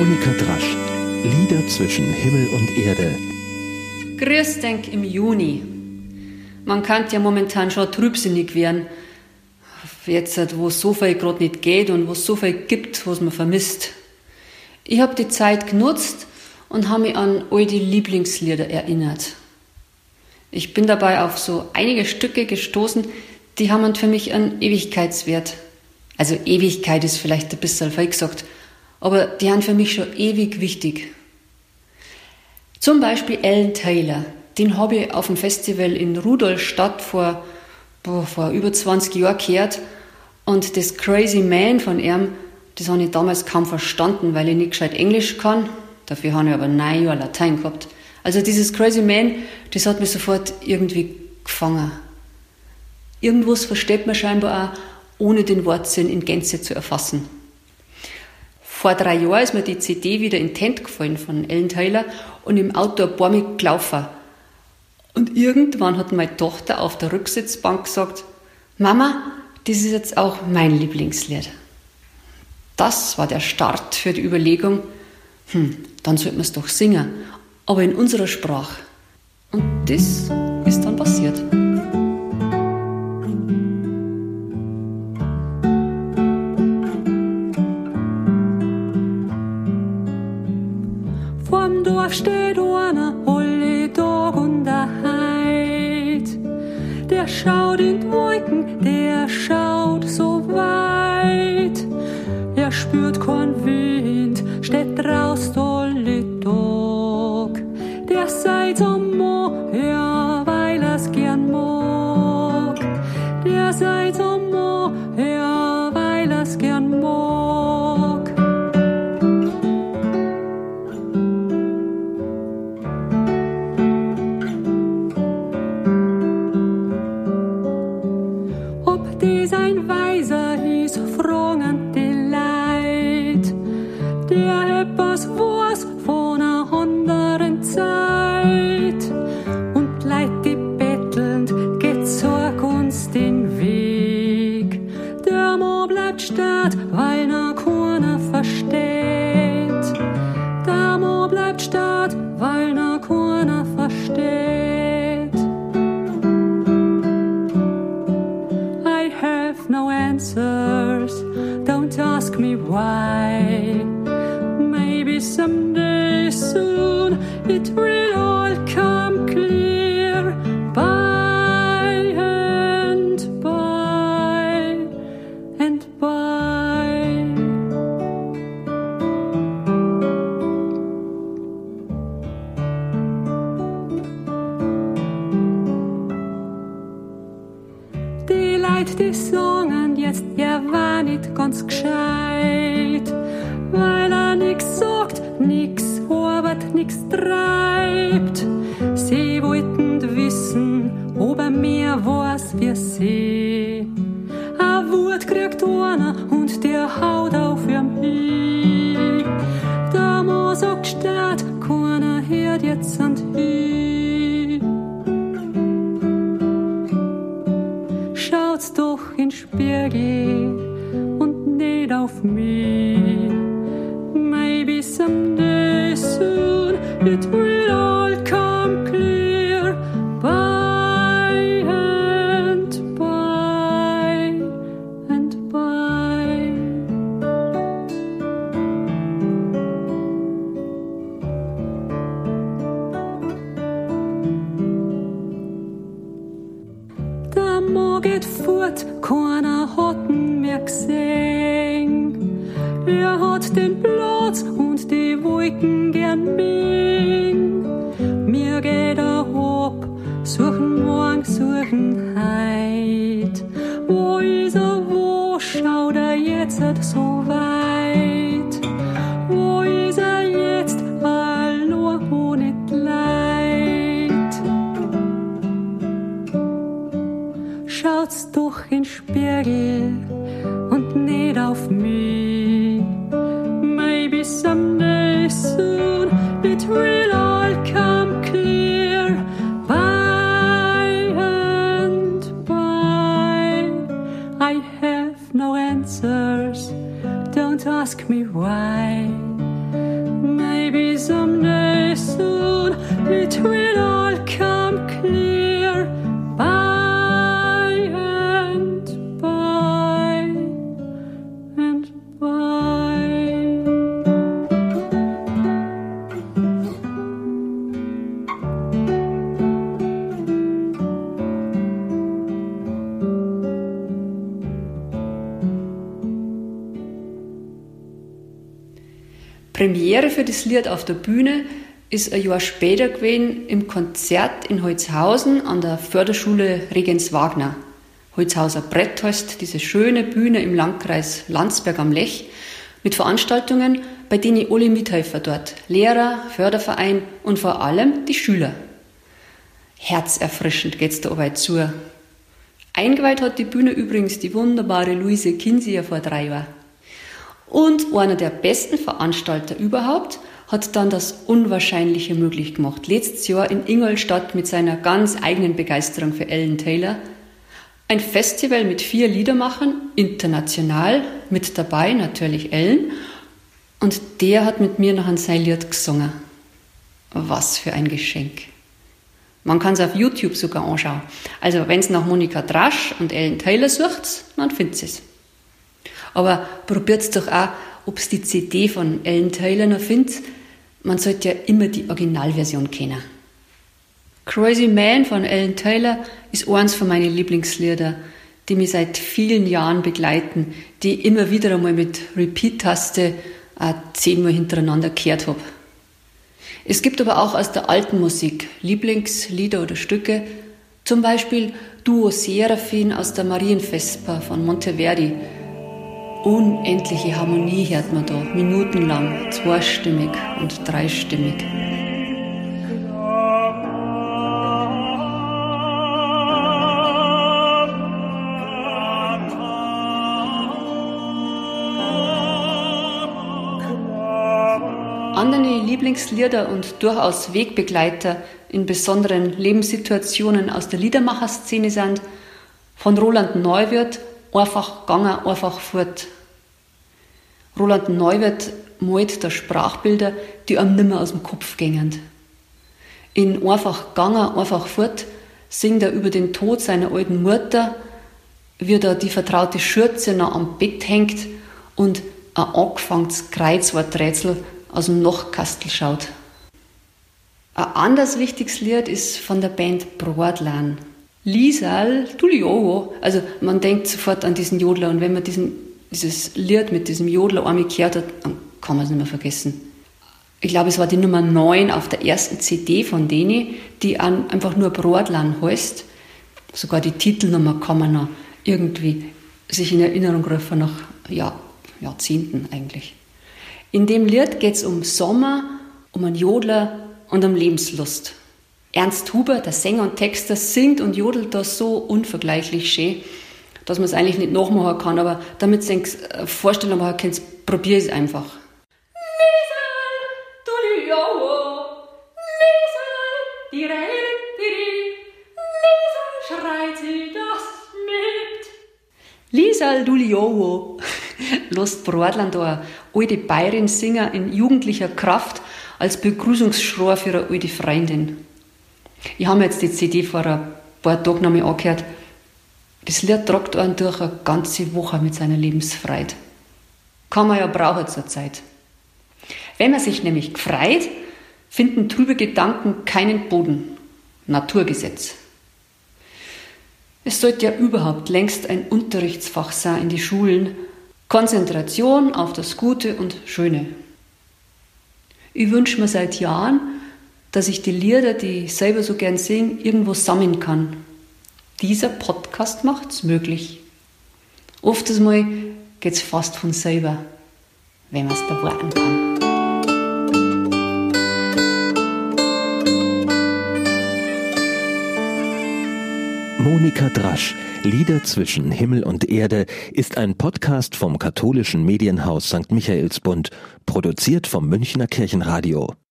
Monika Drasch. Lieder zwischen Himmel und Erde. Grüß denk im Juni. Man kann ja momentan schon trübsinnig werden. Jetzt, wo es so viel gerade nicht geht und wo es so viel gibt, was man vermisst. Ich habe die Zeit genutzt und habe mich an all die Lieblingslieder erinnert. Ich bin dabei auf so einige Stücke gestoßen, die haben für mich einen Ewigkeitswert. Also Ewigkeit ist vielleicht ein bisschen falsch gesagt, aber die haben für mich schon ewig wichtig. Zum Beispiel Alan Taylor, den habe ich auf dem Festival in Rudolstadt vor, boah, vor über 20 Jahren gehört und das Crazy Man von ihm, das habe ich damals kaum verstanden, weil ich nicht gescheit Englisch kann. Dafür habe ich aber neun Jahre Latein gehabt. Also dieses Crazy Man, das hat mich sofort irgendwie gefangen. Irgendwas versteht man scheinbar auch, ohne den Wortsinn in Gänze zu erfassen. Vor drei Jahren ist mir die CD wieder in Tent gefallen von Ellen Taylor und im Auto ein paar mit gelaufen. Und irgendwann hat meine Tochter auf der Rücksitzbank gesagt, Mama, das ist jetzt auch mein Lieblingslied. Das war der Start für die Überlegung, hm, dann sollten wir es doch singen, aber in unserer Sprache. Und das ist dann passiert. Steht einer, alle Tag und der Heid. Der schaut in die Wolken, der schaut so weit. Er spürt keinen Wind, steht draußen versteht. Der Mo bleibt statt, weil versteht. I have no answers. Don't ask me why. Maybe someday soon it will all come nix treibt. Sie wollten wissen, ob er mehr weiß wie sie. Ein Wort kriegt einer und der haut auf ihrem hin. Der Mann sagt statt, keiner hört jetzt an hin. Schaut's doch in Spiegel und nicht auf mich. Er hat den Platz und die Wolken gern bing. Mir geht er ab, suchen morgen, suchen heit. Wo ist er, wo schaut er jetzt so weit? Premiere für das Lied auf der Bühne ist ein Jahr später gewesen im Konzert in Holzhausen an der Förderschule Regens Wagner. Holzhauser Brett heißt diese schöne Bühne im Landkreis Landsberg am Lech mit Veranstaltungen, bei denen alle Mithelfer dort, Lehrer, Förderverein und vor allem die Schüler. Herzerfrischend geht's da weit zu. Eingeweiht hat die Bühne übrigens die wunderbare Luise Kinsier vor drei Jahren. Und einer der besten Veranstalter überhaupt hat dann das Unwahrscheinliche möglich gemacht. Letztes Jahr in Ingolstadt mit seiner ganz eigenen Begeisterung für Ellen Taylor. Ein Festival mit vier Liedermachern, international, mit dabei natürlich Ellen. Und der hat mit mir noch ein sein Lied gesungen. Was für ein Geschenk. Man kann es auf YouTube sogar anschauen. Also wenn es nach Monika Drasch und Ellen Taylor sucht, dann findet es. Aber probiert doch auch, ob es die CD von Ellen Taylor noch findet man sollte ja immer die Originalversion kennen. Crazy Man von Ellen Taylor ist eins von meinen Lieblingslieder, die mich seit vielen Jahren begleiten, die ich immer wieder einmal mit Repeat-Taste äh, zehnmal hintereinander gehört habe. Es gibt aber auch aus der alten Musik Lieblingslieder oder Stücke, zum Beispiel Duo Seraphin aus der Marienvesper von Monteverdi, unendliche Harmonie hört man da, minutenlang, zweistimmig und dreistimmig. Andere Lieblingslieder und durchaus Wegbegleiter in besonderen Lebenssituationen aus der Liedermacherszene sind von Roland Neuwirth einfach gegangen, einfach fort. Roland Neuwirth malt da Sprachbilder, die einem nimmer aus dem Kopf gängen. In Einfach gegangen, einfach fort singt er über den Tod seiner alten Mutter, wie da die vertraute Schürze noch am Bett hängt und ein angefangenes Kreuzworträtsel aus dem Nachkastel schaut. Ein anderes wichtiges Lied ist von der Band Broadlan. Lisal Tuliowo. Also man denkt sofort an diesen Jodler und wenn man diesen, dieses Lied mit diesem Jodler einmal gehört hat, dann kann man es nicht mehr vergessen. Ich glaube, es war die Nummer 9 auf der ersten CD von denen, die an, einfach nur Brodlan heißt. Sogar die Titelnummer kann man noch irgendwie sich in Erinnerung rufen nach ja, Jahrzehnten eigentlich. In dem Lied geht es um Sommer, um einen Jodler und um Lebenslust. Ernst Huber, der Sänger und Texter, singt und jodelt da so unvergleichlich schön, dass man es eigentlich nicht nachmachen kann. Aber damit ihr eine Vorstellung machen könnt, probier es einfach. Lisal Duliowo lässt Brodland da alte Bayerin Singer in jugendlicher Kraft als Begrüßungsschrei für eine alte Freundin. Ich habe mir jetzt die CD vor ein paar Tagen nochmal angehört. Das Lied tragt einen durch eine ganze Woche mit seiner Lebensfreude. Kann man ja brauchen zur Zeit. Wenn man sich nämlich gefreut, finden trübe Gedanken keinen Boden. Naturgesetz. Es sollte ja überhaupt längst ein Unterrichtsfach sein in die Schulen. Konzentration auf das Gute und Schöne. Ich wünsche mir seit Jahren, dass ich die Lieder, die ich selber so gern singe, irgendwo sammeln kann. Dieser Podcast macht es möglich. Oft mal geht es fast von selber, wenn man es da warten kann. Monika Drasch, Lieder zwischen Himmel und Erde, ist ein Podcast vom katholischen Medienhaus St. Michaelsbund, produziert vom Münchner Kirchenradio.